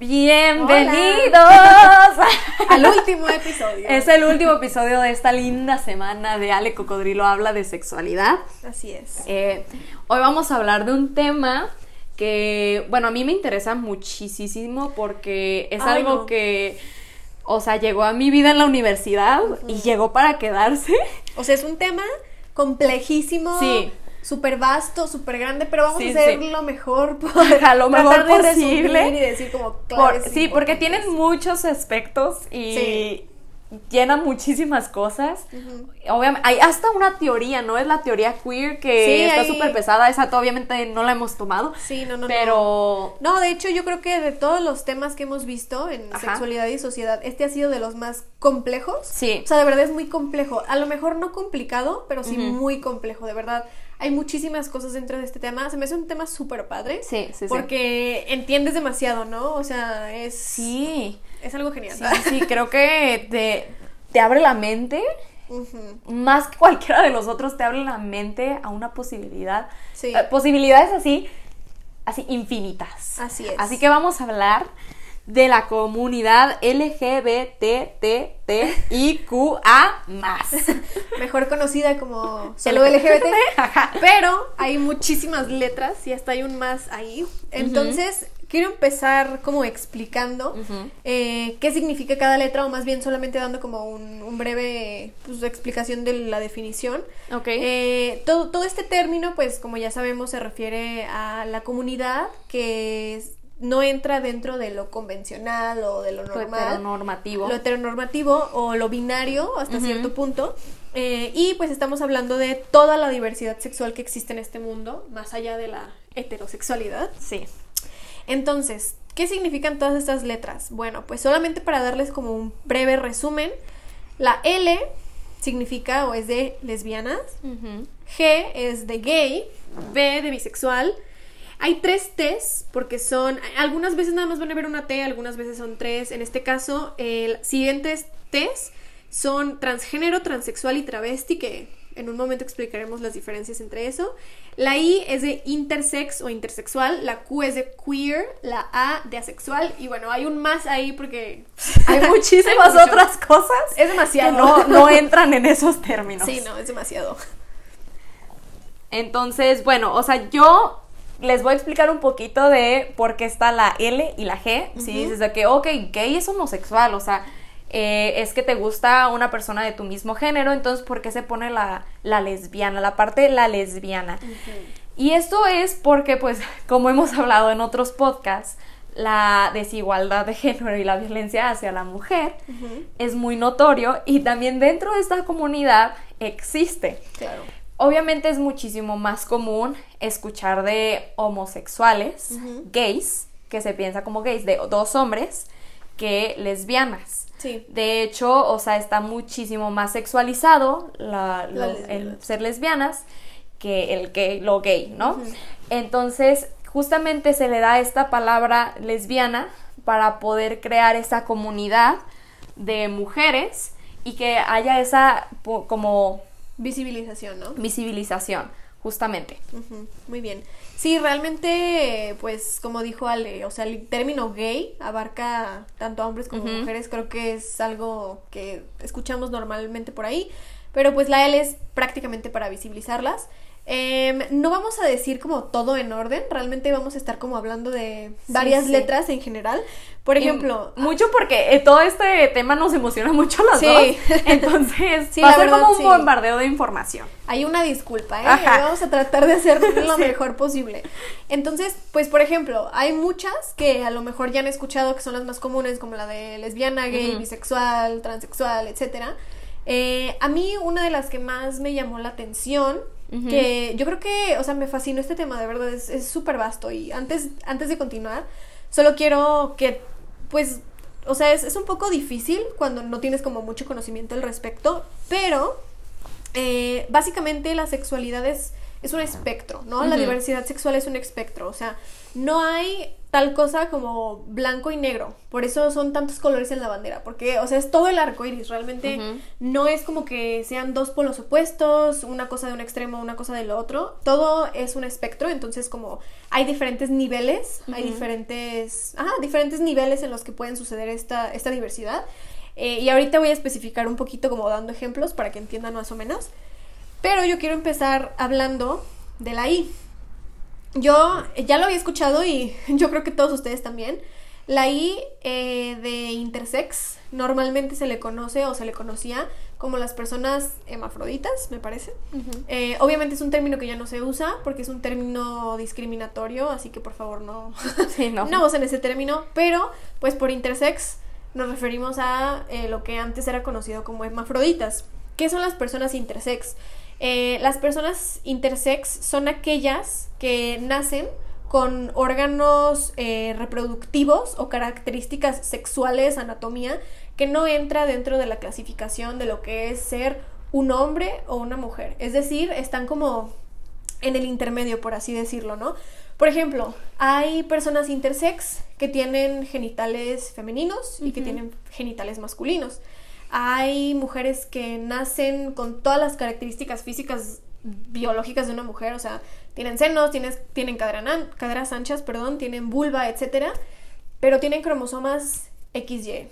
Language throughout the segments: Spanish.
Bienvenidos al último episodio. Es el último episodio de esta linda semana de Ale Cocodrilo habla de sexualidad. Así es. Eh, hoy vamos a hablar de un tema que, bueno, a mí me interesa muchísimo porque es algo que, o sea, llegó a mi vida en la universidad y llegó para quedarse. O sea, es un tema complejísimo. Sí súper vasto, súper grande, pero vamos a hacer lo mejor por a lo mejor posible y decir como claro, sí, porque tienen muchos aspectos y llena muchísimas cosas. Obviamente, hay hasta una teoría, ¿no? Es la teoría queer que está súper pesada. Esa obviamente no la hemos tomado. Sí, no, no. Pero. No. de hecho, yo creo que de todos los temas que hemos visto en sexualidad y sociedad, este ha sido de los más complejos. Sí. O sea, de verdad es muy complejo. A lo mejor no complicado, pero sí muy complejo, de verdad. Hay muchísimas cosas dentro de este tema. Se me hace un tema súper padre. Sí, sí, sí. Porque entiendes demasiado, ¿no? O sea, es. Sí. Es algo genial. Sí, sí, creo que te, te abre la mente. Más que cualquiera de los otros, te abre la mente a una posibilidad. Sí. Eh, posibilidades así, así infinitas. Así es. Así que vamos a hablar de la comunidad LGBTTIQA Mejor conocida como solo LGBT. pero hay muchísimas letras y hasta hay un más ahí. Entonces, quiero empezar como explicando eh, qué significa cada letra o más bien solamente dando como un, breve pues, explicación de la definición. Ok. Eh, todo, todo este término, pues como ya sabemos, se refiere a la comunidad que es no entra dentro de lo convencional o de lo normal. Lo heteronormativo. Lo heteronormativo o lo binario hasta cierto punto. Eh, y pues estamos hablando de toda la diversidad sexual que existe en este mundo, más allá de la heterosexualidad. Sí. Entonces, ¿qué significan todas estas letras? Bueno, pues solamente para darles como un breve resumen, la L significa o es de lesbianas, G es de gay, B de bisexual, hay tres T's porque son, algunas veces nada más van a ver una T, algunas veces son tres. En este caso, el siguientes T's son transgénero, transexual y travesti, que en un momento explicaremos las diferencias entre eso. La I es de intersex o intersexual, la Q es de queer, la A de asexual y bueno, hay un más ahí porque hay muchísimas otras cosas. Es demasiado. no, no entran en esos términos. Sí, no, es demasiado. Entonces, bueno, o sea, yo les voy a explicar un poquito de por qué está la L y la G. Si dices de que, ok, gay es homosexual, o sea, eh, es que te gusta una persona de tu mismo género, entonces, ¿por qué se pone la, lesbiana, la parte de la lesbiana? Y esto es porque, pues, como hemos hablado en otros podcasts, la desigualdad de género y la violencia hacia la mujer es muy notorio y también dentro de esta comunidad existe. Claro. Obviamente es muchísimo más común escuchar de homosexuales, gays, que se piensa como gays, de dos hombres, que lesbianas. Sí. De hecho, o sea, está muchísimo más sexualizado el ser lesbianas que el que lo gay, ¿no? Entonces, justamente se le da esta palabra lesbiana para poder crear esa comunidad de mujeres y que haya esa como Visibilización, ¿no? Visibilización, justamente. Muy bien. Sí, realmente, pues como dijo Ale, o sea, el término gay abarca tanto a hombres como a mujeres, creo que es algo que escuchamos normalmente por ahí, pero pues la L es prácticamente para visibilizarlas. Em, no vamos a decir como todo en orden, realmente vamos a estar como hablando de varias letras en general. Por ejemplo... mucho porque eh, todo este tema nos emociona mucho a las dos. Entonces va a ser como un bombardeo de información. Hay una disculpa, ¿eh? Vamos a tratar de hacer lo mejor posible. Entonces, pues por ejemplo, hay muchas que a lo mejor ya han escuchado que son las más comunes, como la de lesbiana, gay, bisexual, transexual, etcétera. Eh, a mí una de las que más me llamó la atención que yo creo que, o sea, me fascinó este tema, de verdad, es súper vasto. Y antes, antes de continuar, solo quiero que, pues, o sea, es, es, un poco difícil cuando no tienes como mucho conocimiento al respecto, pero eh, básicamente la sexualidad es, es un espectro, ¿no? La diversidad sexual es un espectro, o sea, no hay tal cosa como blanco y negro. Por eso son tantos colores en la bandera, porque, o sea, es todo el arco iris. Realmente no es como que sean dos polos opuestos, una cosa de un extremo, una cosa del otro. Todo es un espectro, entonces, como hay diferentes niveles, hay diferentes, ah, diferentes niveles en los que pueden suceder esta, esta diversidad. Eh, y ahorita voy a especificar un poquito, como dando ejemplos para que entiendan más o menos. Pero yo quiero empezar hablando de la I. Yo ya lo había escuchado y yo creo que todos ustedes también. La I eh, de intersex normalmente se le conoce o se le conocía como las personas hemafroditas, me parece. Eh, obviamente es un término que ya no se usa porque es un término discriminatorio, así que por favor no, no. no usen ese término, pero pues por intersex nos referimos a eh, lo que antes era conocido como hemafroditas. ¿Qué son las personas intersex? Eh, las personas intersex son aquellas que nacen con órganos eh, reproductivos o características sexuales, anatomía, que no entra dentro de la clasificación de lo que es ser un hombre o una mujer. Es decir, están como en el intermedio, por así decirlo, ¿no? Por ejemplo, hay personas intersex que tienen genitales femeninos y que tienen genitales masculinos. Hay mujeres que nacen con todas las características físicas biológicas de una mujer, o sea, tienen senos, tienen caderas anchas, perdón, tienen vulva, etcétera, pero tienen cromosomas XY.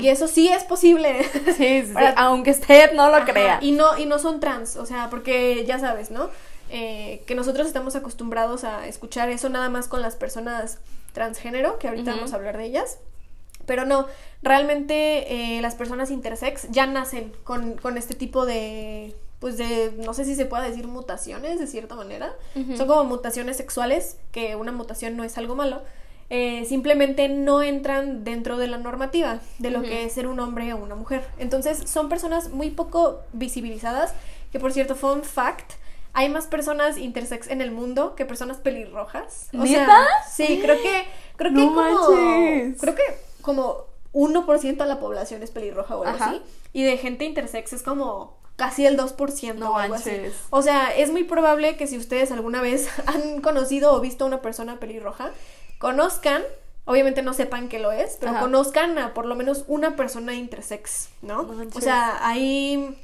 Y eso sí es posible. Sí, aunque usted no lo crea. Y no, y no son trans, o sea, porque ya sabes, ¿no? Eh, que nosotros estamos acostumbrados a escuchar eso nada más con las personas transgénero, que ahorita vamos a hablar de ellas. Pero no, realmente eh, las personas intersex ya nacen con, este tipo de, pues de, no sé si se puede decir mutaciones de cierta manera. Son como mutaciones sexuales, que una mutación no es algo malo. Eh, simplemente no entran dentro de la normativa de lo que es ser un hombre o una mujer. Entonces son personas muy poco visibilizadas, que por cierto, fun fact, hay más personas intersex en el mundo que personas pelirrojas. O ¿Neta? sí, creo que creo que como creo que como 1% de la población es pelirroja o algo así y de gente intersex es como casi el 2% no o algo así. O sea, es muy probable que si ustedes alguna vez han conocido o visto a una persona pelirroja, conozcan Obviamente no sepan que lo es, pero conozcan a por lo menos una persona intersex, ¿no? o sea, hay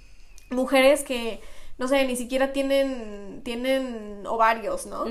mujeres que no sé, ni siquiera tienen, tienen ovarios, ¿no?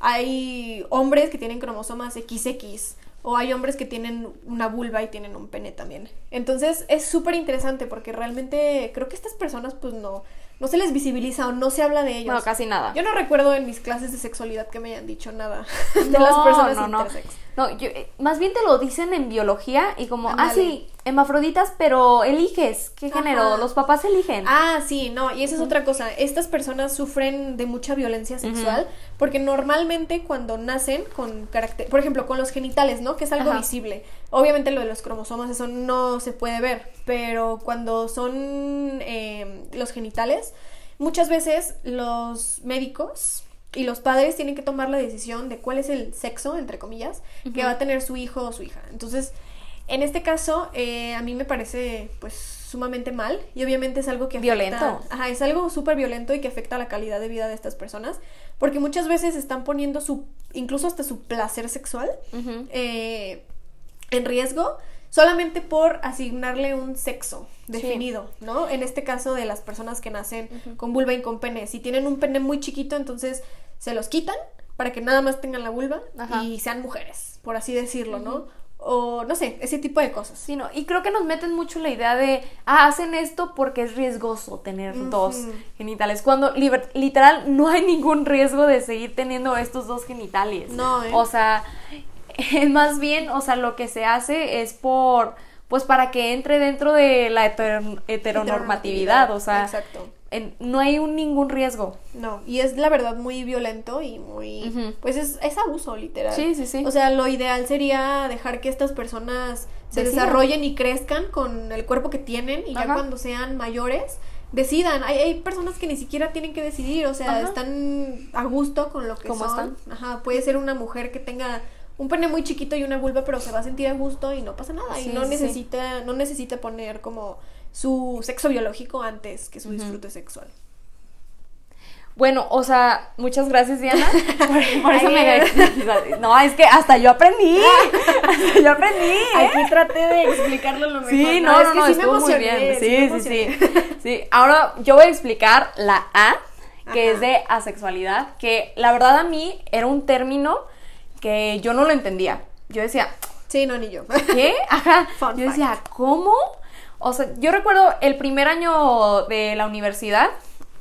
Hay hombres que tienen cromosomas XX o hay hombres que tienen una vulva y tienen un pene también. Entonces es súper interesante porque realmente creo que estas personas pues no, no se les visibiliza o no se habla de ellos. No, casi nada. Yo no recuerdo en mis clases de sexualidad que me hayan dicho nada de las personas no, intersex. No, yo, eh, más bien te lo dicen en biología y como, ah, sí, hemafroditas, pero eliges qué género, los papás eligen. Ah, sí, no, y esa es otra cosa. Estas personas sufren de mucha violencia sexual porque normalmente cuando nacen con carácter, por ejemplo, con los genitales, ¿no? Que es algo visible. Obviamente lo de los cromosomas, eso no se puede ver, pero cuando son eh, los genitales, muchas veces los médicos y los padres tienen que tomar la decisión de cuál es el sexo, entre comillas, que va a tener su hijo o su hija. Entonces, en este caso, eh, a mí me parece, pues, sumamente mal y obviamente es algo que afecta... Violento. Ajá, es algo súper violento y que afecta la calidad de vida de estas personas porque muchas veces están poniendo su, incluso hasta su placer sexual eh, en riesgo solamente por asignarle un sexo definido, ¿no? En este caso de las personas que nacen con vulva y con pene. Si tienen un pene muy chiquito, entonces se los quitan para que nada más tengan la vulva y sean mujeres, por así decirlo, ¿no? O no sé, ese tipo de cosas. Sí, no. Y creo que nos meten mucho la idea de, ah, hacen esto porque es riesgoso tener dos genitales. Cuando literal no hay ningún riesgo de seguir teniendo estos dos genitales. No, ¿eh? O sea, más bien, o sea, lo que se hace es por, pues para que entre dentro de la heteronormatividad, o sea, Exacto. No hay un, ningún riesgo. No, y es la verdad muy violento y muy, pues es, es, abuso literal. Sí, sí, sí. O sea, lo ideal sería dejar que estas personas se desarrollen y crezcan con el cuerpo que tienen y ya cuando sean mayores decidan. Hay, hay personas que ni siquiera tienen que decidir, o sea, están a gusto con lo que son. Están? Ajá, puede ser una mujer que tenga un pene muy chiquito y una vulva, pero se va a sentir a gusto y no pasa nada. y no necesita, no necesita poner como su sexo biológico antes que su disfrute sexual. Bueno, o sea, muchas gracias, Diana. Por, por eso me. No, es que hasta yo aprendí. Hasta yo aprendí. ¿eh? Aquí traté de explicarlo lo mejor. Sí, no, no, no, estuvo muy bien. Sí, sí, sí, sí. Ahora yo voy a explicar la A, que es de asexualidad, que la verdad a mí era un término que yo no lo entendía. Yo decía. Sí, no, ni yo. ¿Qué? Ajá. yo decía, ¿cómo? O sea, yo recuerdo el primer año de la universidad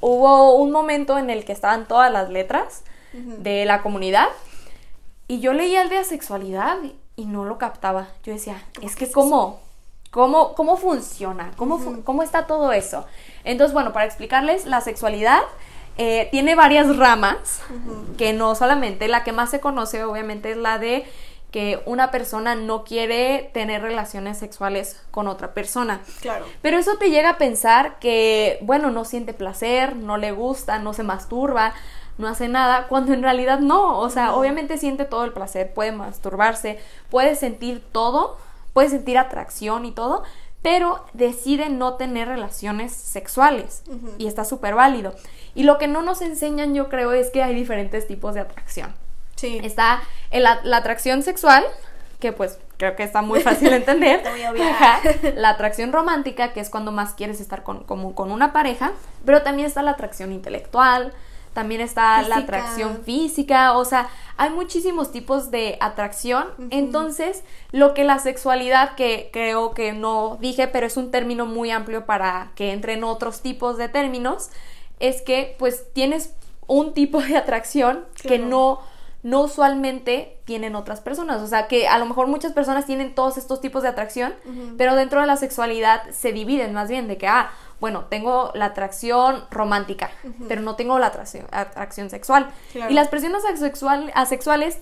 hubo un momento en el que estaban todas las letras de la comunidad y yo leía el de asexualidad y no lo captaba. Yo decía, es que cómo, cómo, cómo funciona, ¿Cómo, cómo está todo eso. Entonces, bueno, para explicarles, la sexualidad eh, tiene varias ramas, que no solamente la que más se conoce, obviamente, es la de que una persona no quiere tener relaciones sexuales con otra persona. Claro. Pero eso te llega a pensar que, bueno, no siente placer, no le gusta, no se masturba, no hace nada, cuando en realidad no. O sea, obviamente siente todo el placer, puede masturbarse, puede sentir todo, puede sentir atracción y todo, pero decide no tener relaciones sexuales y está súper válido. Y lo que no nos enseñan, yo creo, es que hay diferentes tipos de atracción. Sí. Está la, atracción sexual, que pues creo que está muy fácil de entender. La atracción romántica, que es cuando más quieres estar con, con una pareja, pero también está la atracción intelectual, también está la atracción física, o sea, hay muchísimos tipos de atracción. Entonces, lo que la sexualidad, que creo que no dije, pero es un término muy amplio para que entren otros tipos de términos, es que pues tienes un tipo de atracción que no no usualmente tienen otras personas. O sea, que a lo mejor muchas personas tienen todos estos tipos de atracción, pero dentro de la sexualidad se dividen más bien de que, ah, bueno, tengo la atracción romántica, pero no tengo la atracción, sexual. Y las personas asexuales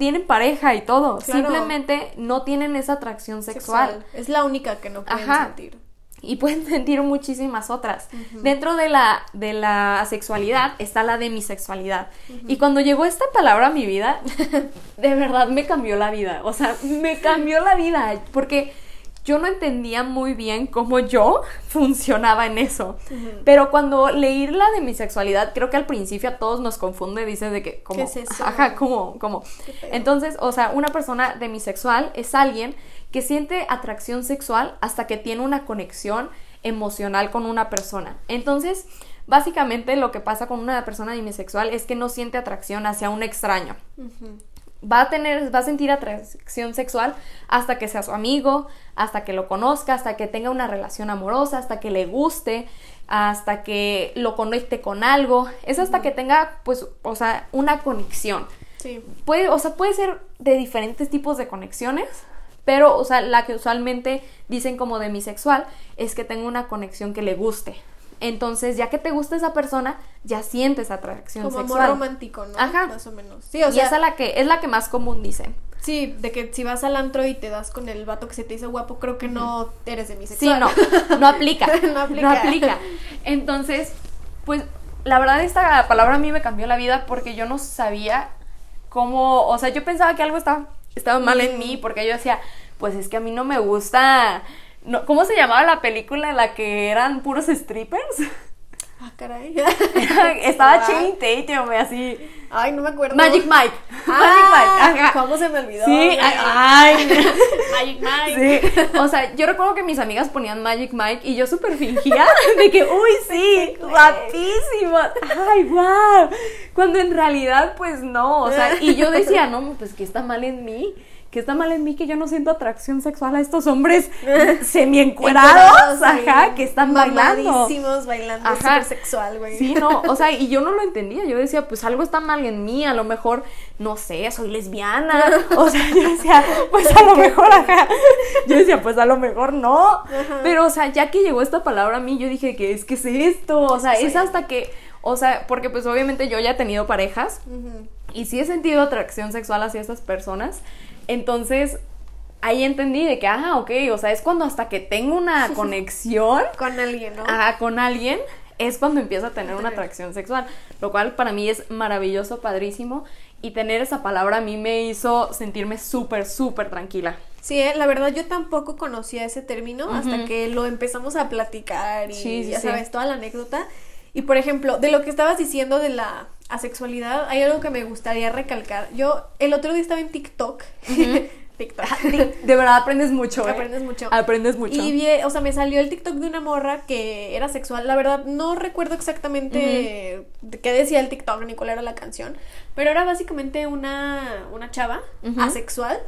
tienen pareja y todo, simplemente no tienen esa atracción sexual. Es la única que no pueden sentir y pueden sentir muchísimas otras. Dentro de la, de la sexualidad está la demisexualidad. Y cuando llegó esta palabra a mi vida, de verdad me cambió la vida. O sea, me cambió la vida. Porque yo no entendía muy bien cómo yo funcionaba en eso. Pero cuando leí la de mi sexualidad, creo que al principio a todos nos confunde, dices de que, como, ¿Qué es eso? Ajá, como, como. Entonces, o sea, una persona demisexual es alguien que siente atracción sexual hasta que tiene una conexión emocional con una persona. Entonces, básicamente lo que pasa con una persona demisexual es que no siente atracción hacia un extraño. Va a tener, va a sentir atracción sexual hasta que sea su amigo, hasta que lo conozca, hasta que tenga una relación amorosa, hasta que le guste, hasta que lo conecte con algo. Es hasta que tenga, pues, o sea, una conexión. Sí. Puede, o sea, puede ser de diferentes tipos de conexiones, pero, o sea, la que usualmente dicen como demisexual es que tengo una conexión que le guste. Entonces, ya que te gusta esa persona, ya sientes atracción como sexual. Como romántico, ¿no? Ajá. Más o menos. Sí, o sea, esa la que, es la que más común dicen. Sí, de que si vas al antro y te das con el vato que se te hizo guapo, creo que no eres demisexual. Sí, no, no aplica. no aplica. No aplica. Entonces, pues, la verdad esta palabra a mí me cambió la vida porque yo no sabía cómo, o sea, yo pensaba que algo estaba estaba mal en mí porque yo decía, pues es que a mí no me gusta... No, ¿Cómo se llamaba la película en la que eran puros strippers? Ah, caray. Estaba Channing Tatum así. Ay, no me acuerdo. Magic Mike. Ah, Magic Mike. ¿Cómo se me olvidó? Sí, ay, Magic Mike. Sí. O sea, yo recuerdo que mis amigas ponían Magic Mike y yo súper fingía de que, uy, sí, guapísimo. Ay, wow. Cuando en realidad, pues no. O sea, y yo decía, no, pues que está mal en mí que está mal en mí que yo no siento atracción sexual a estos hombres semi encuerados, ajá, que están bailando. bailando, ajá. sexual, güey. Sí, no, o sea, y yo no lo entendía, yo decía, pues algo está mal en mí, a lo mejor, no sé, soy lesbiana, o sea, yo decía, pues a lo mejor, ajá, yo decía, pues a lo mejor no, pero, o sea, ya que llegó esta palabra a mí, yo dije, ¿qué es, que es esto? O sea, es hasta que, o sea, porque pues obviamente yo ya he tenido parejas, y sí he sentido atracción sexual hacia estas personas, entonces, ahí entendí de que, ah, ok, o sea, es cuando hasta que tengo una conexión con alguien, ¿no? Ajá, con alguien, es cuando empiezo a tener una atracción sexual, lo cual para mí es maravilloso, padrísimo, y tener esa palabra a mí me hizo sentirme súper, súper tranquila. Sí, ¿eh? la verdad yo tampoco conocía ese término hasta que lo empezamos a platicar y ya sabes, toda la anécdota. Y por ejemplo, de lo que estabas diciendo de la asexualidad, hay algo que me gustaría recalcar. Yo el otro día estaba en TikTok. TikTok. De verdad aprendes mucho, ¿eh? Aprendes mucho. Aprendes mucho. Y vi, o sea, me salió el TikTok de una morra que era sexual. La verdad, no recuerdo exactamente qué decía el TikTok ni cuál era la canción. Pero era básicamente una, una chava asexual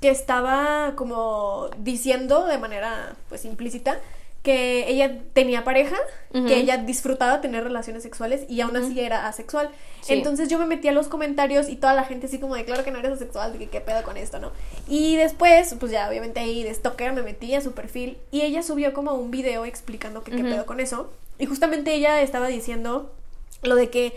que estaba como diciendo de manera pues implícita que ella tenía pareja, que ella disfrutaba tener relaciones sexuales y aún así era asexual. Entonces yo me metí a los comentarios y toda la gente así como de claro que no eres asexual, de que qué pedo con esto, ¿no? Y después, pues ya obviamente ahí de stalker me metí a su perfil y ella subió como un video explicando que qué pedo con eso. Y justamente ella estaba diciendo lo de que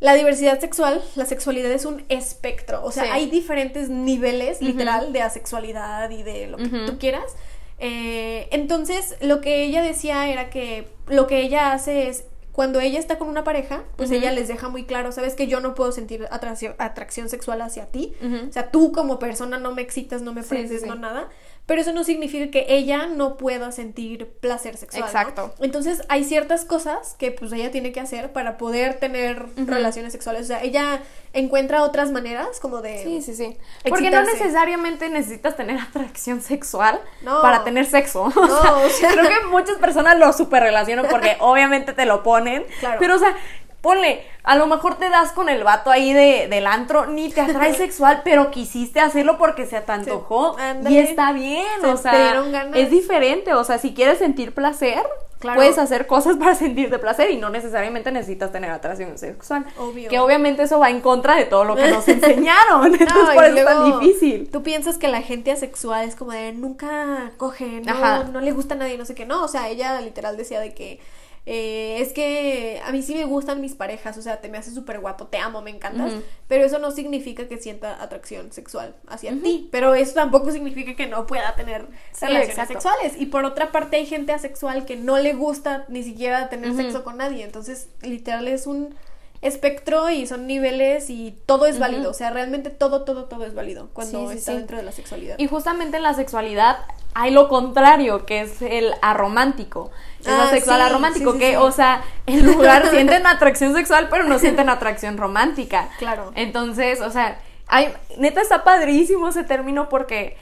la diversidad sexual, la sexualidad es un espectro, o sea, hay diferentes niveles, literal, de asexualidad y de lo que tú quieras. Eh, entonces, lo que ella decía era que lo que ella hace es cuando ella está con una pareja, pues ella les deja muy claro, sabes que yo no puedo sentir atracción, atracción sexual hacia ti, o sea, tú como persona no me excitas, no me prendes, no nada, pero eso no significa que ella no pueda sentir placer sexual. Exacto. Entonces hay ciertas cosas que pues ella tiene que hacer para poder tener relaciones sexuales. O sea, ella encuentra otras maneras como de... Sí, sí, sí. Porque no necesariamente necesitas tener atracción sexual para tener sexo. No, o sea, creo que muchas personas lo super relacionan porque obviamente te lo ponen. Claro. Pero o sea, ponle, a lo mejor te das con el vato ahí de, del antro, ni te atrae sexual, pero quisiste hacerlo porque se te antojó. y está bien, o sea, es diferente, o sea, si quieres sentir placer, puedes hacer cosas para sentirte placer y no necesariamente necesitas tener atracción sexual. Obvio. Que obviamente eso va en contra de todo lo que nos enseñaron, entonces por eso es tan difícil. Tú piensas que la gente asexual es como de nunca coge, no, no le gusta a nadie, no sé qué, no, o sea, ella literal decía de que eh, es que a mí sí me gustan mis parejas, o sea, te me haces súper guapo, te amo, me encantas, pero eso no significa que sienta atracción sexual hacia ti, pero eso tampoco significa que no pueda tener relaciones sexuales. Y por otra parte hay gente asexual que no le gusta ni siquiera tener sexo con nadie, entonces literal es un espectro y son niveles y todo es válido, o sea, realmente todo, todo, todo es válido cuando está dentro de la sexualidad. Y justamente en la sexualidad hay lo contrario, que es el aromántico. Es ah, sexual aromántico, que, o sea, en lugar sienten atracción sexual, pero no sienten atracción romántica. Claro. Entonces, o sea, hay, neta está padrísimo ese término porque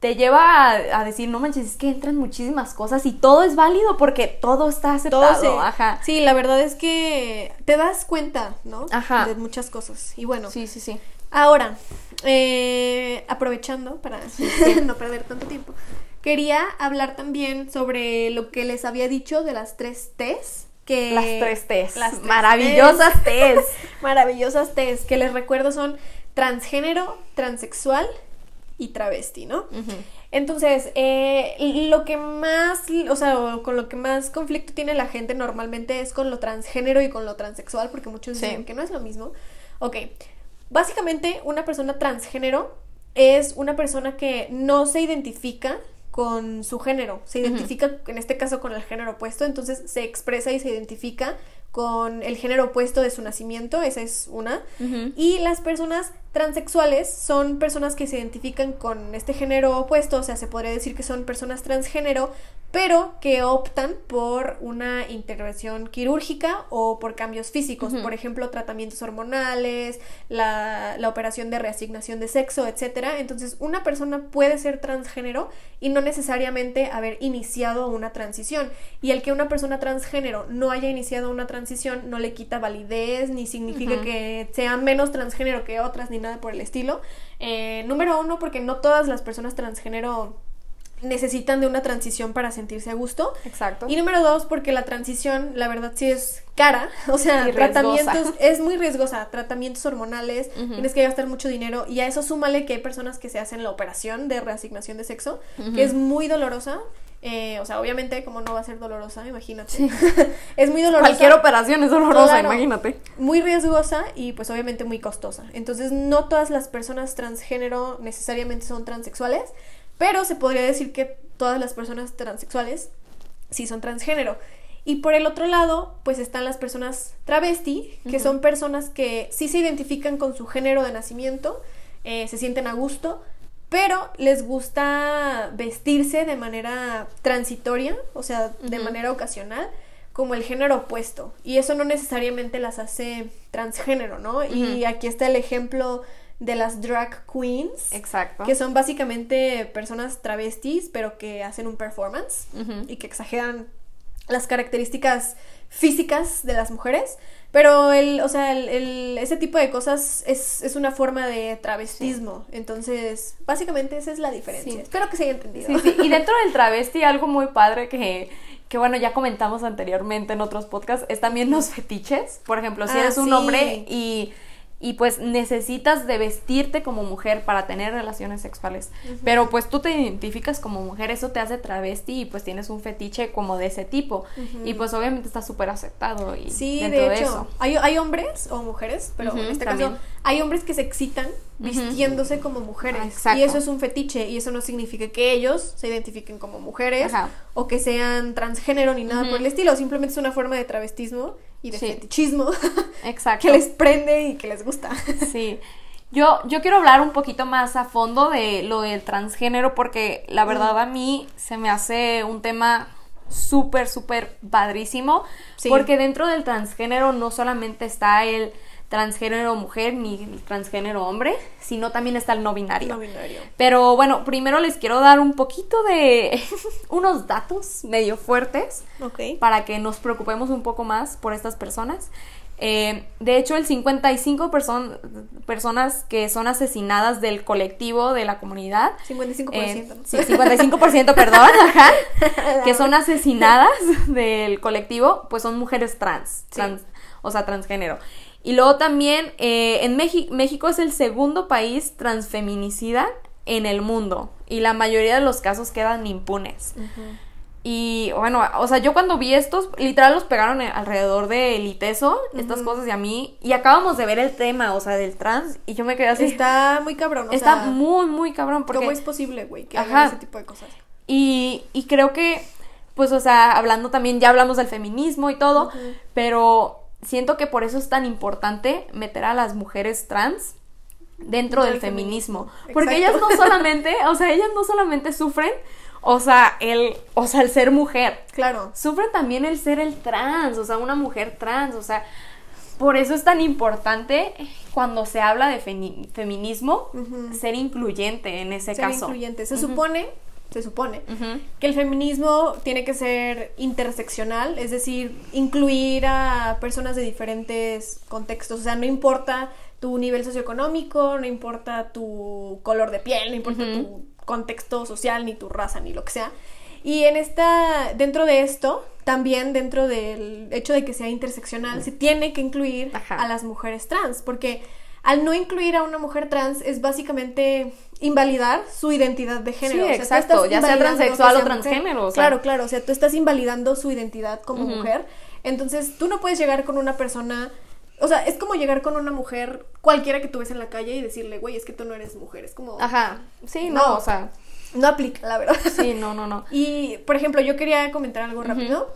te lleva a, decir, no manches, es que entran muchísimas cosas y todo es válido porque todo está aceptado. Todo Ajá. Sí, la verdad es que te das cuenta, ¿no? Ajá. De muchas cosas. Y bueno. Sí, sí, sí. Ahora, eh, aprovechando para no perder tanto tiempo, quería hablar también sobre lo que les había dicho de las tres T's. Que las tres T's. Las maravillosas T's. maravillosas T's. Que les recuerdo son transgénero, transexual y travesti, ¿no? Entonces, eh, lo que más, o sea, con lo que más conflicto tiene la gente normalmente es con lo transgénero y con lo transexual, porque muchos dicen que no es lo mismo. Ok, básicamente una persona transgénero es una persona que no se identifica con su género, se identifica en este caso con el género opuesto, entonces se expresa y se identifica con el género opuesto de su nacimiento, esa es una. Y las personas transexuales son personas que se identifican con este género opuesto, o sea, se podría decir que son personas transgénero, pero que optan por una intervención quirúrgica o por cambios físicos, por ejemplo, tratamientos hormonales, la, la, operación de reasignación de sexo, etcétera. Entonces, una persona puede ser transgénero y no necesariamente haber iniciado una transición. Y el que una persona transgénero no haya iniciado una transición no le quita validez, ni significa que sea menos transgénero que otras, ni nada por el estilo. Eh, número uno, porque no todas las personas transgénero necesitan de una transición para sentirse a gusto. Exacto. Y número dos, porque la transición, la verdad, sí es cara. O sea, tratamientos, es muy riesgosa. Tratamientos hormonales, tienes que gastar mucho dinero. Y a eso súmale que hay personas que se hacen la operación de reasignación de sexo, que es muy dolorosa. Eh, o sea, obviamente, como no va a ser dolorosa, imagínate. es muy dolorosa. Cualquier operación es dolorosa, imagínate. Muy riesgosa y pues obviamente muy costosa. Entonces, no todas las personas transgénero necesariamente son transexuales, pero se podría decir que todas las personas transexuales sí son transgénero. Y por el otro lado, pues están las personas travesti, que son personas que sí se identifican con su género de nacimiento, eh, se sienten a gusto, pero les gusta vestirse de manera transitoria, o sea, de manera ocasional, como el género opuesto. Y eso no necesariamente las hace transgénero, ¿no? Y aquí está el ejemplo de las drag queens. Exacto. Que son básicamente personas travestis, pero que hacen un performance y que exageran las características físicas de las mujeres. Pero el, o sea, el, ese tipo de cosas es, es una forma de travestismo. Entonces, básicamente esa es la diferencia. Espero que se haya entendido. Y dentro del travesti, algo muy padre que, que bueno, ya comentamos anteriormente en otros podcasts, es también los fetiches. Por ejemplo, si Ah, eres un sí. hombre y, y pues necesitas de vestirte como mujer para tener relaciones sexuales, pero pues tú te identificas como mujer, eso te hace travesti y pues tienes un fetiche como de ese tipo. Y pues obviamente está súper aceptado y Sí, dentro de de, hecho, eso. Hay, hay hombres o mujeres, pero en este también. caso hay hombres que se excitan vistiéndose como mujeres. Exacto. Y eso es un fetiche y eso no significa que ellos se identifiquen como mujeres Ajá. o que sean transgénero ni nada por el estilo, simplemente es una forma de travestismo y de Sí. fetichismo Exacto. que les prende y que les gusta. Sí. Yo, yo quiero hablar un poquito más a fondo de lo del transgénero porque la verdad a mí se me hace un tema súper, súper padrísimo. Sí. Porque dentro del transgénero no solamente está el transgénero mujer ni transgénero hombre, sino también está el no binario. No binario. Pero bueno, primero les quiero dar un poquito de unos datos medio fuertes Ok. para que nos preocupemos un poco más por estas personas. Eh, de hecho, el 55 person- personas que son asesinadas del colectivo de la comunidad. 55%. eh, sí, 55%, perdón, ajá, que son asesinadas del colectivo, pues son mujeres trans, trans o sea, transgénero. Y luego también eh, en México, México es el segundo país transfeminicida en el mundo y la mayoría de los casos quedan impunes. Y bueno, o sea, yo cuando vi estos, literal los pegaron en- alrededor del ITESO, estas cosas de a mí, y acabamos de ver el tema, o sea, del trans, y yo me quedé así. Está muy cabrón. o está sea, muy, muy cabrón, porque... ¿Cómo es posible, güey, que hagan ese tipo de cosas? Y, y creo que, pues, o sea, hablando también, ya hablamos del feminismo y todo, pero siento que por eso es tan importante meter a las mujeres trans dentro del del feminismo. feminismo. Porque ellas no solamente, o sea, ellas no solamente sufren, o sea, el, o sea, el ser mujer, Claro. sufren también el ser el trans, o sea, una mujer trans, o sea, por eso es tan importante cuando se habla de feminismo ser incluyente en ese ser caso. incluyente. Se supone, se supone. Que el feminismo tiene que ser interseccional, es decir, incluir a personas de diferentes contextos, o sea, no importa tu nivel socioeconómico, no importa tu color de piel, no importa tu contexto social, ni tu raza, ni lo que sea. Y en esta, dentro de esto, también dentro del hecho de que sea interseccional, se tiene que incluir Ajá. a las mujeres trans, porque al no incluir a una mujer trans es básicamente invalidar su identidad de género. Sí, O sea, exacto, ya sea transexual o transgénero, o sea. Claro, claro, o sea, tú estás invalidando su identidad como mujer. Entonces, tú no puedes llegar con una persona, o sea, es como llegar con una mujer cualquiera que tú ves en la calle y decirle, güey, es que tú no eres mujer, es como... Ajá, sí, No. no, o sea, No aplica, la verdad. sí, no, no, no. Y, por ejemplo, yo quería comentar algo rápido.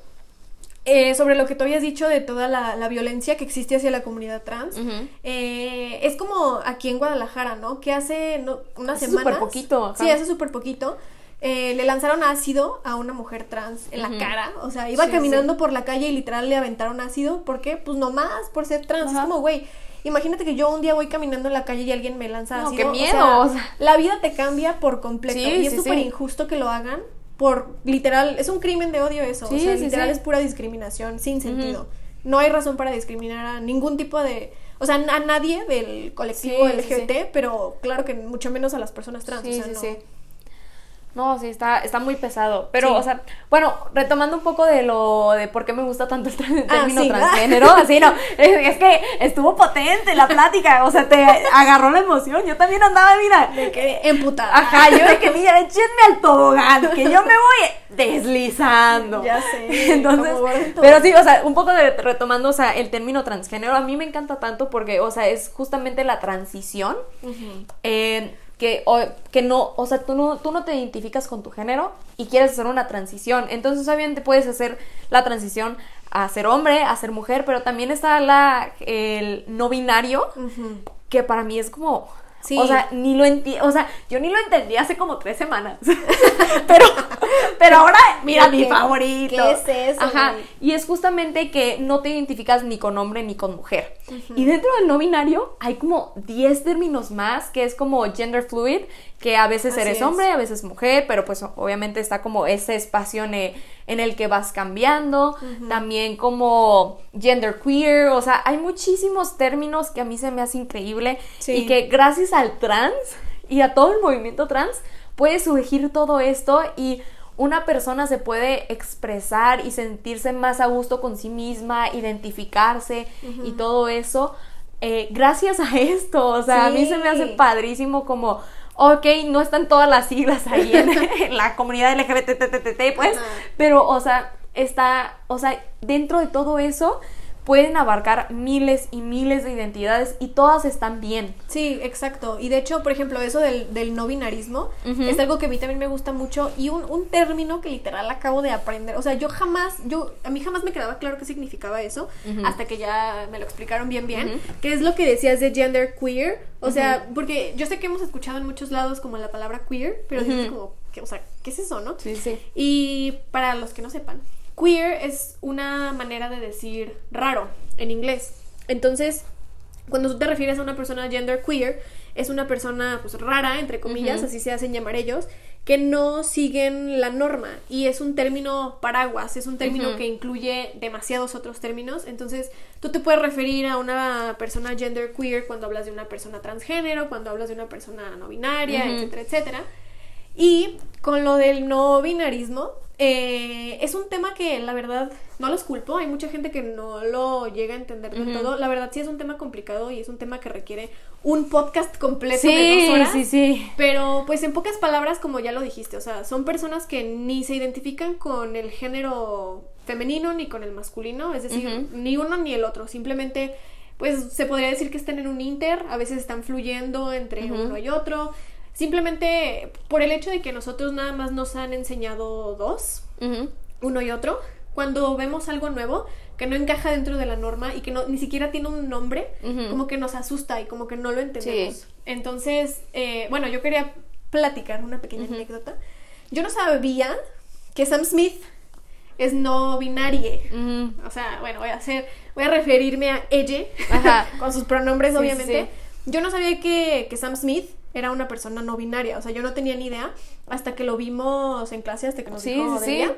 Eh, sobre lo que tú habías dicho de toda la, la violencia que existe hacia la comunidad trans. Eh, es como aquí en Guadalajara, ¿no? Que hace no, unas Hace semanas. súper poquito, ajá. Sí, hace súper poquito. eh, le lanzaron ácido a una mujer trans en la cara. O sea, iba Sí, caminando por la calle y literal le aventaron ácido. ¿Por qué? Pues nomás por ser trans. Ajá. Es como, güey. Imagínate que yo un día voy caminando en la calle y alguien me lanza No, ácido. qué miedo, sea, o sea. la vida te cambia por completo. Sí, y es súper injusto que lo hagan por literal. Es un crimen de odio eso. Sí, o sea, sí, literal sí. es pura discriminación sin sentido. No hay razón para discriminar a ningún tipo de. O sea, a nadie del colectivo LGBT, pero claro que mucho menos a las personas trans. Sí, o sea, sí, no. No, sí, está, está muy pesado. Pero, Sí. o sea, bueno, retomando un poco de lo de por qué me gusta tanto el Ah, término sí. transgénero, así no, es, es que estuvo potente la plática, o sea, te agarró la emoción. Yo también andaba, mira, De que emputada. ajá, yo de que, mira, échenme al tobogán, que yo me voy deslizando. Ya sé, Entonces, pero sí, o sea, un poco de, retomando, o sea, el término transgénero, a mí me encanta tanto porque, o sea, es justamente la transición Ujú. eh, que, o- que no, o sea, tú no, tú no te identificas con tu género y quieres hacer una transición. Entonces, obviamente puedes hacer la transición a ser hombre, a ser mujer, pero también está la, el no binario, que para mí es como... Sí. O sea, ni lo enti o sea, yo ni lo entendí hace como tres semanas. pero, Pero ahora, mira mi ¿Qué- favorito. qué es eso, Ajá. güey? Y es justamente que no te identificas ni con hombre ni con mujer. Y dentro del no binario hay como 10 términos más, que es como gender fluid, que a veces Así eres es. hombre, a veces mujer, pero pues obviamente está como ese espacio en el, en el que vas cambiando. También como gender queer, o sea, hay muchísimos términos que a mí se me hace increíble Sí. y que gracias al trans y a todo el movimiento trans puede surgir todo esto y una persona se puede expresar y sentirse más a gusto con sí misma, identificarse y todo eso eh, gracias a esto. O sea, a mí se me hace padrísimo como, ok, no están todas las siglas ahí en, en la comunidad LGBT, pues, pero, o sea, está, o sea, dentro de todo eso pueden abarcar miles y miles de identidades y todas están bien. Sí, exacto. Y de hecho, por ejemplo, eso del, del no binarismo es algo que a mí también me gusta mucho y un, un término que literal acabo de aprender. O sea, yo jamás, yo, a mí jamás me quedaba claro qué significaba eso hasta que ya me lo explicaron bien bien. Ujú. Que es lo que decías de gender queer. O sea, porque yo sé que hemos escuchado en muchos lados como la palabra queer, pero Ujú. como, que, o sea, ¿qué es eso, no? Sí, sí. Y para los que no sepan, queer es una manera de decir raro en inglés. Entonces, cuando tú te refieres a una persona gender queer, es una persona pues rara, entre comillas, así se hacen llamar ellos, que no siguen la norma. Y es un término paraguas, es un término que incluye demasiados otros términos. Entonces, tú te puedes referir a una persona gender queer cuando hablas de una persona transgénero, cuando hablas de una persona no binaria, Ujú. etcétera, etcétera. Y con lo del no binarismo, eh, es un tema que la verdad no los culpo. Hay mucha gente que no lo llega a entender del todo. La verdad sí es un tema complicado y es un tema que requiere un podcast completo de Sí, dos horas. sí, sí. Pero pues en pocas palabras, como ya lo dijiste, o sea, son personas que ni se identifican con el género femenino ni con el masculino, es decir, ni uno ni el otro, simplemente pues se podría decir que están en un inter, a veces están fluyendo entre uno y otro. Simplemente por el hecho de que nosotros nada más nos han enseñado dos, uno y otro, cuando vemos algo nuevo que no encaja dentro de la norma y que no, ni siquiera tiene un nombre, como que nos asusta y como que no lo entendemos. Entonces, eh, bueno, yo quería platicar una pequeña anécdota. Yo no sabía que Sam Smith es no binario. Ujú. O sea, bueno, voy a hacer, voy a referirme a ella con sus pronombres, Sí, obviamente. sí. Yo no sabía que, que Sam Smith era una persona no binaria, o sea, yo no tenía ni idea hasta que lo vimos en clase, hasta que nos Sí, dijo sí, Delia. sí.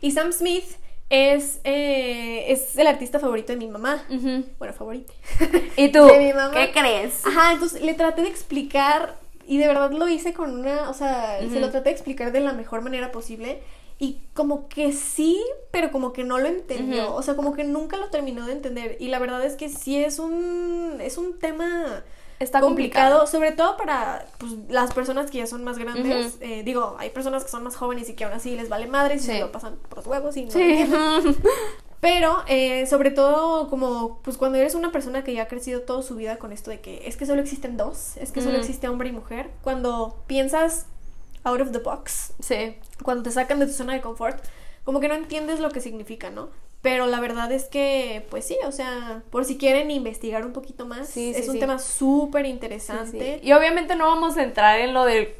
Y Sam Smith es, eh, es el artista favorito de mi mamá. Bueno, favorito. ¿Y tú? De mi mamá. ¿Qué crees? Ajá, entonces le traté de explicar y de verdad lo hice con una, o sea, se lo traté de explicar de la mejor manera posible y como que sí, pero como que no lo entendió, o sea, como que nunca lo terminó de entender y la verdad es que sí es un es un tema Está complicado, complicado. sobre todo para pues, las personas que ya son más grandes. Eh, digo, hay personas que son más jóvenes y que aún así les vale madre y Sí. se lo pasan por los huevos y no Sí. Pero, eh, sobre todo, como, pues cuando eres una persona que ya ha crecido toda su vida con esto de que es que solo existen dos, es que solo existe hombre y mujer, cuando piensas out of the box, Sí. cuando te sacan de tu zona de confort, como que no entiendes lo que significa, ¿no? Pero la verdad es que, pues sí, o sea, por si quieren investigar un poquito más, Sí, es sí, un sí. tema súper interesante. Y obviamente no vamos a entrar en lo del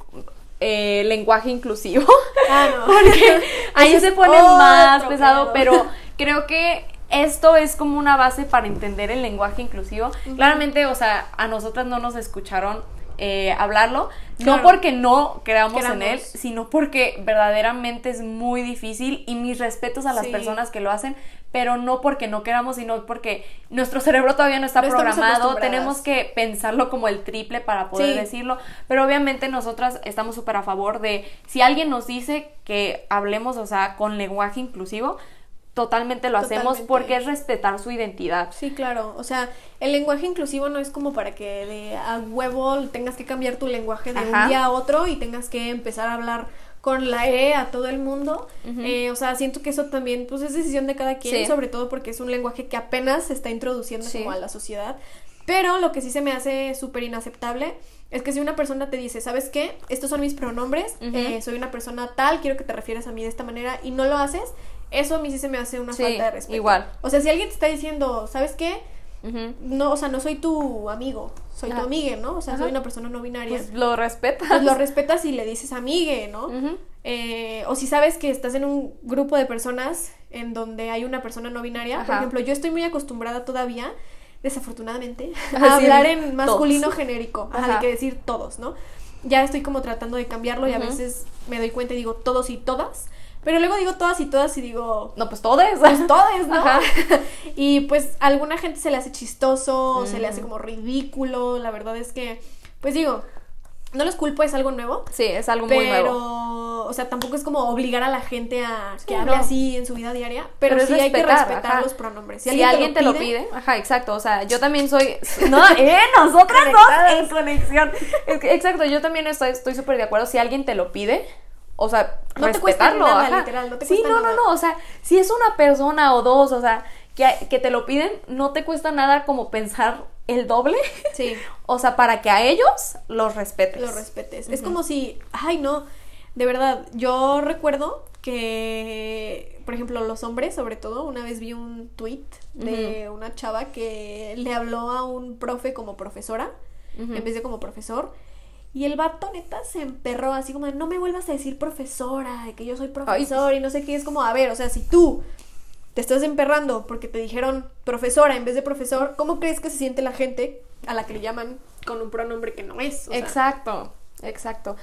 eh, lenguaje inclusivo. Ah, no. Porque ahí se pone más pesado, pero creo que esto es como una base para entender el lenguaje inclusivo. Claramente, o sea, a nosotras no nos escucharon eh, hablarlo, Claro. no porque no creamos en él, Queramos. sino porque verdaderamente es muy difícil y mis respetos a las Sí. personas que lo hacen, pero no porque no queramos, sino porque nuestro cerebro todavía no está No programado, tenemos que pensarlo como el triple para poder Sí. decirlo, pero obviamente nosotras estamos súper a favor de si alguien nos dice que hablemos, o sea, con lenguaje inclusivo, totalmente lo hacemos porque es respetar su identidad. Sí, claro. O sea, el lenguaje inclusivo no es como para que de a huevo tengas que cambiar tu lenguaje de Ajá. un día a otro y tengas que empezar a hablar con la E a todo el mundo. Eh, o sea, siento que eso también pues es decisión de cada quien, Sí. sobre todo porque es un lenguaje que apenas se está introduciendo Sí. como a la sociedad. Pero lo que sí se me hace súper inaceptable es que si una persona te dice, ¿sabes qué? Estos son mis pronombres, eh, soy una persona tal, quiero que te refieras a mí de esta manera y no lo haces, eso a mí sí se me hace una Sí, falta de respeto. igual. O sea, si alguien te está diciendo, ¿sabes qué? No, o sea, no soy tu amigo, soy tu amigue, ¿no? O sea, Ajá. soy una persona no binaria. Pues lo respetas. Pues lo respetas y le dices amigue, ¿no? Eh, o si sabes que estás en un grupo de personas en donde hay una persona no binaria, por ejemplo, yo estoy muy acostumbrada todavía, desafortunadamente, A a hablar en masculino todos. genérico, ajá, de que decir todos, ¿no? Ya estoy como tratando de cambiarlo y a veces me doy cuenta y digo todos y todas, pero luego digo todas y todas y digo No, pues todos. pues todes, ¿no? Ajá. y pues a alguna gente se le hace chistoso, se le hace como ridículo, la verdad es que, pues digo, no los culpo, es algo nuevo. Sí, es algo muy Pero, nuevo. o sea, tampoco es como obligar a la gente a que hable no. así en su vida diaria, pero, Pero sí hay que respetar, ajá. los pronombres. Si, alguien te lo pide, ajá, exacto, o sea, yo también soy, no, eh, nosotras dos en conexión, Es que- exacto, yo también estoy estoy súper de acuerdo, si alguien te lo pide, o sea, No te cuesta nada, ajá. literal, no te sí, cuesta no, nada. no, no, o sea, si es una persona o dos, o sea, que, que te lo piden, no te cuesta nada como pensar el doble, Sí, o sea, para que a ellos los respetes. lo respetes. Es como si, ay, no, de verdad, yo recuerdo que, por ejemplo, los hombres, sobre todo, una vez vi un tweet de una chava que le habló a un profe como profesora, en vez de como profesor. Y el vato neta se emperró así como, de, no me vuelvas a decir profesora, de que yo soy profesor y no sé qué. Es como, a ver, o sea, si tú te estás emperrando porque te dijeron profesora en vez de profesor, ¿cómo crees que se siente la gente a la que le llaman con un pronombre que no es? O sea, Exacto, exacto.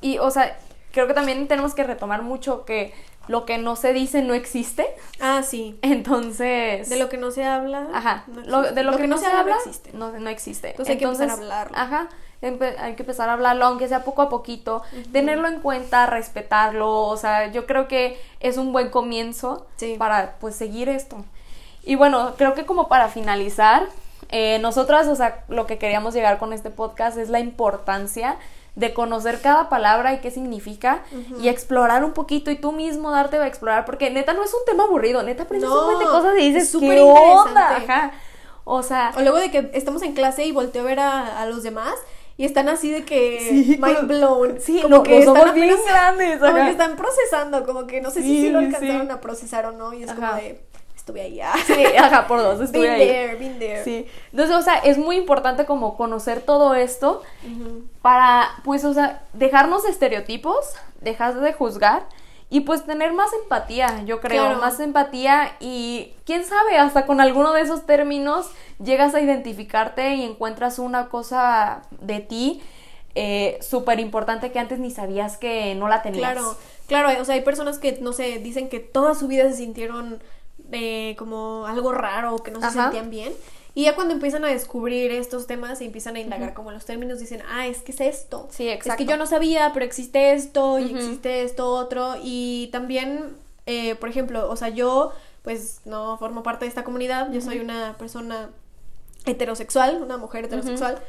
Y, o sea, creo que también tenemos que retomar mucho que lo que no se dice no existe. Ah, sí. Entonces. De lo que no se habla. Ajá. no lo- existe. de lo, que, no se, habla, existe. No, no existe. Entonces hay que empezar a hablarlo. Ajá. Hay que empezar a hablarlo, aunque sea poco a poquito. Tenerlo en cuenta, respetarlo. O sea, yo creo que es un buen comienzo Sí. para, pues, seguir esto. Y bueno, creo que como para finalizar, eh, nosotras, o sea, lo que queríamos llegar con este podcast es la importancia de conocer cada palabra y qué significa y explorar un poquito y tú mismo darte a explorar porque neta no es un tema aburrido, neta aprendes No, un montón de cosas y dices, es súper interesante. Ajá. O sea, O luego de que estamos en clase y volteo a ver a, a los demás y están así de que Sí, mind como- blown. sí, como que están bien apenas- grandes, Como ajá. que están procesando, como que no sé Sí, si sí lo alcanzaron a procesar o no. Y es como de, estuve ahí ya. sí, ajá, por dos, estuve been ahí. there, been there. Sí. Entonces, o sea, es muy importante como conocer todo esto para, pues, o sea, dejarnos de estereotipos, dejar de juzgar y pues tener más empatía, yo creo, Claro. más empatía y quién sabe, hasta con alguno de esos términos llegas a identificarte y encuentras una cosa de ti eh, súper importante que antes ni sabías que no la tenías. Claro, claro, o sea, hay personas que, no sé, dicen que toda su vida se sintieron eh, como algo raro, que no se Ajá. sentían bien. Y ya cuando empiezan a descubrir estos temas y empiezan a indagar como los términos, dicen, ah, es que es esto. Sí, Es exacto. que yo no sabía, pero existe esto y existe esto otro. Y también, eh, por ejemplo, o sea, yo pues no formo parte de esta comunidad, yo soy una persona heterosexual, una mujer heterosexual.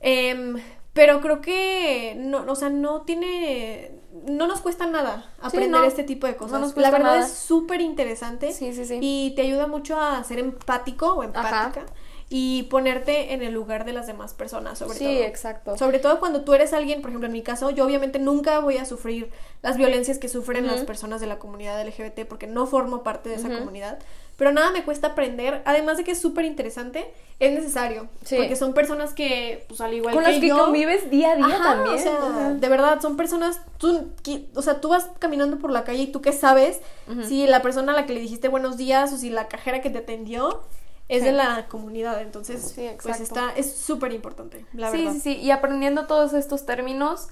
Em, pero creo que no, o sea, no tiene, no nos cuesta nada aprender no. este tipo de cosas. No nos La verdad nada. es súper interesante Sí, sí, sí. y te ayuda mucho a ser empático o empática y ponerte en el lugar de las demás personas, sobre sí, todo. exacto. Sobre todo cuando tú eres alguien, por ejemplo, en mi caso, yo obviamente nunca voy a sufrir las violencias que sufren las personas de la comunidad LGBT porque no formo parte de esa comunidad. Pero nada me cuesta aprender, además de que es súper interesante, es necesario. Sí. Porque son personas que, pues al igual Con que las que yo, convives día a día Ajá, también. O sea, Ajá. de verdad, son personas, tú, o sea, tú vas caminando por la calle y tú qué sabes si la persona a la que le dijiste buenos días o si la cajera que te atendió es Sí. de la comunidad. Entonces, Sí, pues está, es súper importante, la sí, verdad. sí, sí. Y aprendiendo todos estos términos,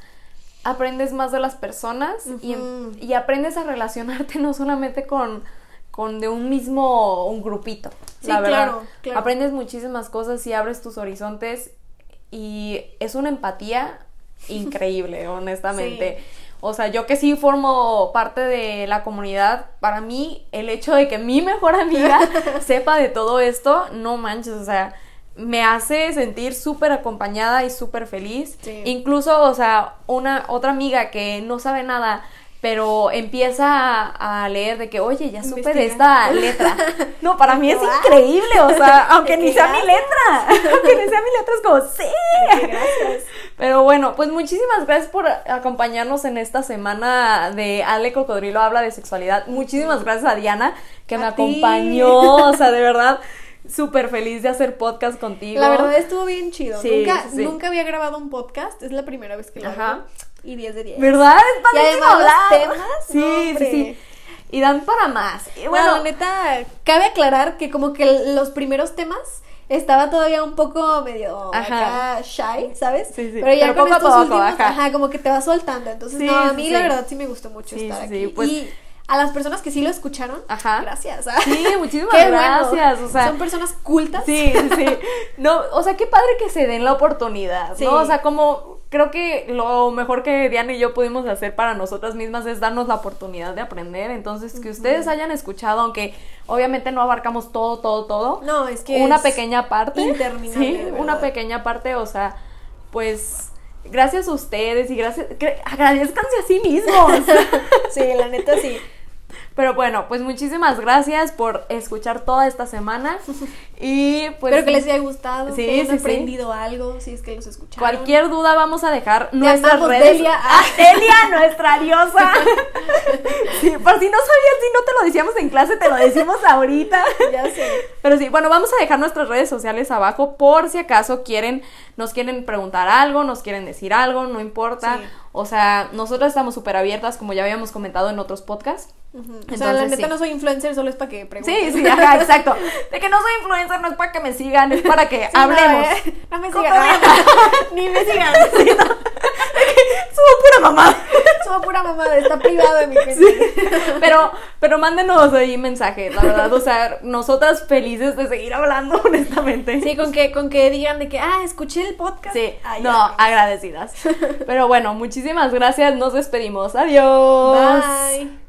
aprendes más de las personas y, y aprendes a relacionarte no solamente con, con de un mismo, un grupito. Sí, la verdad. claro, claro. Aprendes muchísimas cosas y abres tus horizontes y es una empatía increíble, honestamente. O sea, yo que sí formo parte de la comunidad, para mí el hecho de que mi mejor amiga sepa de todo esto, no manches, o sea, me hace sentir súper acompañada y súper feliz. Sí. Incluso, o sea, una otra amiga que no sabe nada, pero empieza a, leer de que, oye, ya supe de esta letra. No, para mí es increíble, o sea, aunque ni sea mi letra, aunque ni sea mi letra, es como, sí. Gracias. Pero bueno, pues muchísimas gracias por acompañarnos en esta semana de Ale Cocodrilo habla de sexualidad. Muchísimas gracias a Diana que A me ti. acompañó, o sea, de verdad. súper feliz de hacer podcast contigo. La verdad estuvo bien chido. Sí, nunca, sí. nunca había grabado un podcast, es la primera vez que lo Ajá. hago. Y 10 de 10. ¿Verdad? Es Y padrísimo hablar. temas, Sí, no, sí, sí. Y dan para más. Y Bueno, la neta, cabe aclarar que como que los primeros temas estaba todavía un poco medio acá shy, ¿sabes? Sí, sí. Pero ya Pero con poco a estos poco, últimos, ajá. ajá. como que te va soltando. Entonces, Sí, no, a mí la verdad sí me gustó mucho estar sí, aquí. pues- Y a las personas que sí lo escucharon, Ajá. gracias. Sí, muchísimas Qué bueno. gracias, o sea- son personas cultas. Sí, sí, sí. No, o sea, qué padre que se den la oportunidad, Sí. ¿no? O sea, como creo que lo mejor que Diana y yo pudimos hacer para nosotras mismas es darnos la oportunidad de aprender. Entonces, que ustedes hayan escuchado, aunque obviamente no abarcamos todo, todo, todo. No, es que una es pequeña parte. interminable, Sí, una pequeña parte, o sea, pues gracias a ustedes y gracias, agradezcanse a sí mismos. Sí, la neta sí. Pero bueno, pues muchísimas gracias por escuchar toda esta semana y pues Espero que les haya gustado, Sí, que hayan sí, sí. aprendido algo, si es que los escucharon. Cualquier duda vamos a dejar nuestras redes. Delia. Ah, Delia, nuestra diosa. Sí, por si no sabías, si no te lo decíamos en clase, te lo decimos ahorita. Ya sé. Pero sí, bueno, vamos a dejar nuestras redes sociales abajo por si acaso quieren, nos quieren preguntar algo, nos quieren decir algo, no importa. O sea, nosotras estamos súper abiertas, como ya habíamos comentado en otros podcasts. Ujú. O Entonces, sea, la neta sí. no soy influencer, solo es para que pregunten. Sí, sí, ajá, exacto. De que no soy influencer no es para que me sigan, es para que Sí, hablemos. No, eh, no me sigan. Ni me sigan. Subo pura mamá. Soy pura mamada, está privado de mi gente. Pero, pero mándenos ahí mensajes, la verdad. O sea, nosotras felices de seguir hablando, honestamente. Sí, con que, con que digan de que, ah, escuché el podcast. Sí, Ay, no, ya. agradecidas. Pero bueno, muchísimas gracias. Nos despedimos. Adiós. Bye.